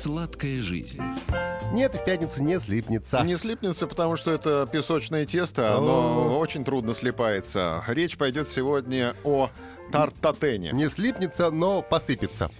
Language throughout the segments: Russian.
Сладкая жизнь. Нет, в пятницу не слипнется. Не слипнется, потому что это песочное тесто, оно очень трудно слипается. Речь пойдет сегодня о тартатене. Не слипнется, но посыпется.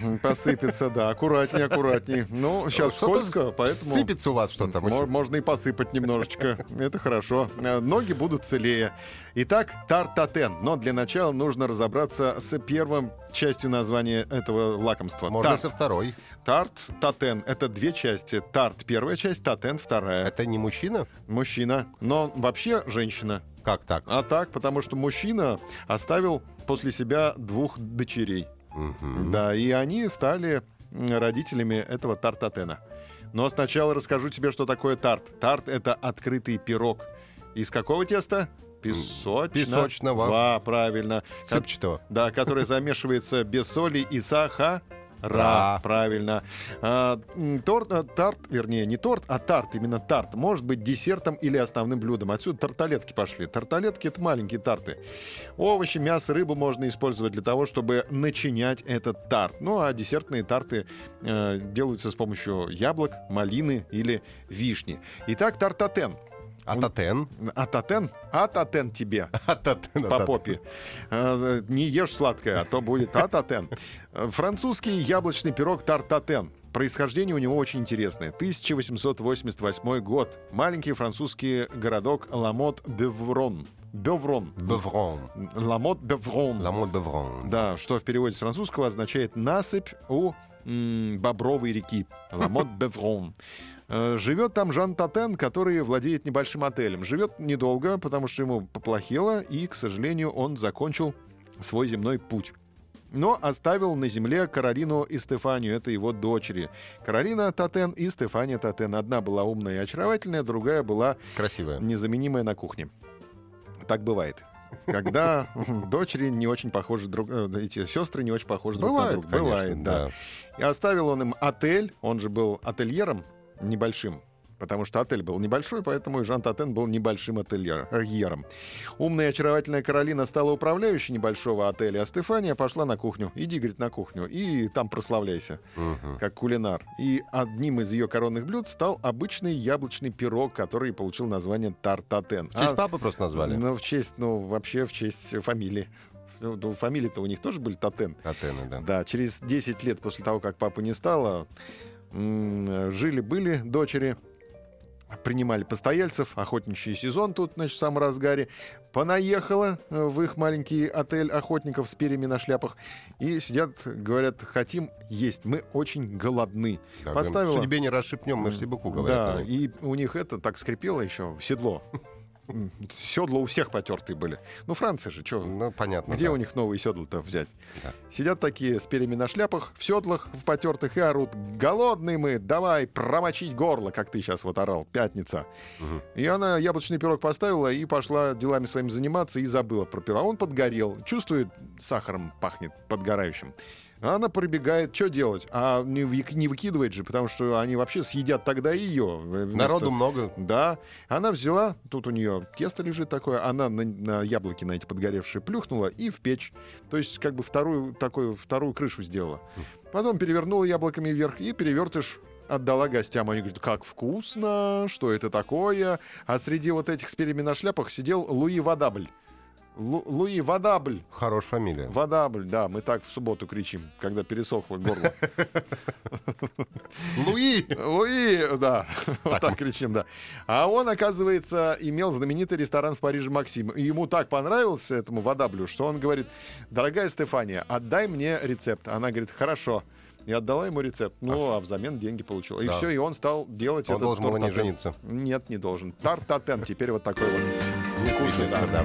Посыпется, да. Аккуратнее, аккуратнее. Ну, сейчас скользко, поэтому... Сыпется у вас что-то. Мо- Можно и посыпать немножечко. Это хорошо. Э, Ноги будут целее. Итак, тартатен. Но для начала нужно разобраться с первым частью названия этого лакомства. Можно Тарт. со второй. Тарт, татен. Это две части. Тарт первая часть, татен вторая. Это не мужчина? Мужчина. Но вообще женщина. Как так? А так, потому что мужчина оставил после себя двух дочерей. Мгм. Да, и они стали родителями этого тартатена. Но сначала расскажу тебе, что такое тарт. Тарт — это открытый пирог. Из какого теста? Песочно. Песочного. Да, правильно. Сыпчатого. Да, который замешивается без соли и сахара. Да. правильно. А, торт, а, тарт, вернее, не торт, а тарт, именно тарт, может быть десертом или основным блюдом. Отсюда тарталетки пошли. Тарталетки — это маленькие тарты. Овощи, мясо, рыбу можно использовать для того, чтобы начинять этот тарт. Ну, а десертные тарты э, делаются с помощью яблок, малины или вишни. Итак, тартатен. Ататен. Ататен? Ататен тебе Ататен. по ататен. попе. Э, Не ешь сладкое, а то будет ататен. Французский яблочный пирог тартатен. Происхождение у него очень интересное. 1888 год. Маленький французский городок Ламот-Беврон. Беврон. Беврон. Ламот-Беврон. Ламот Беврон. Да, что в переводе с французского означает насыпь у Бобровой реки. Ламот-Беврон. Э, Живет там Жан Татен, который владеет небольшим отелем. Живет недолго, потому что ему поплохело, и, к сожалению, он закончил свой земной путь. Но оставил на земле Каролину и Стефанию, это его дочери. Каролина Татен и Стефания Татен. Одна была умная и очаровательная, другая была Красивая. незаменимая на кухне. Так бывает. Когда дочери не очень похожи друг э, эти сестры не очень похожи друг на Бывает, друга. конечно, Бывает, да. И оставил он им отель, он же был ательером небольшим, потому что отель был небольшой, поэтому и Жан Татен был небольшим ательером. Умная и очаровательная Каролина стала управляющей небольшого отеля, а Стефания пошла на кухню. Иди, говорит, на кухню, и там прославляйся Мгм. как кулинар. И одним из ее коронных блюд стал обычный яблочный пирог, который получил название тартатен. В честь А, папы просто назвали. Ну, в честь, ну, вообще в честь фамилии. Ну, ну, Фамилии-то у них тоже были Татен. Атены, да. Да, через 10 лет после того, как папы не стало, жили-были дочери, принимали постояльцев, охотничий сезон тут, значит, в самом разгаре. Понаехала э, в их маленький отель охотников с перьями на шляпах. И сидят, говорят, хотим есть, мы очень голодны. Да, Поставила- Судьбе не расшибнем, мы же говорят. Да, они. и у них это так скрипело еще, седло. Седла у всех потертые были. Ну, Франция же, что? Ну, понятно. Где да. у них новые седла-то взять? Да. Сидят такие с перьями на шляпах, в седлах, в потертых и орут. Голодные мы, давай промочить горло, как ты сейчас вот орал. Пятница. Мгм. И она яблочный пирог поставила и пошла делами своими заниматься и забыла про пирог. А он подгорел. Чувствует, сахаром пахнет подгорающим. А Она прибегает, что делать? А не, не выкидывает же, потому что они вообще съедят тогда ее. Народу много. Да, она взяла, тут у нее тесто лежит такое, она на, на яблоки на эти подгоревшие плюхнула и в печь. То есть как бы вторую, такую, вторую крышу сделала. Потом перевернула яблоками вверх и перевертыш отдала гостям. Они говорят, как вкусно, что это такое? А среди вот этих с перьями на шляпах сидел Луи Вадабль. Лу- Луи Вадабль. Хорошая фамилия. Вадабль, да, мы так в субботу кричим, когда пересохло горло. Луи! Луи, да, вот так кричим, да. А он, оказывается, имел знаменитый ресторан в Париже «Максим». И ему так понравился этому Вадаблю, что он говорит, дорогая Стефания, отдай мне рецепт. Она говорит, хорошо. И отдала ему рецепт. Ну, а взамен деньги получила. И Да. все, и он стал делать Он этот должен был тартатен. жениться. Нет, не должен. Тартатен, теперь вот такой вот. Не Вкусный, слышится, да.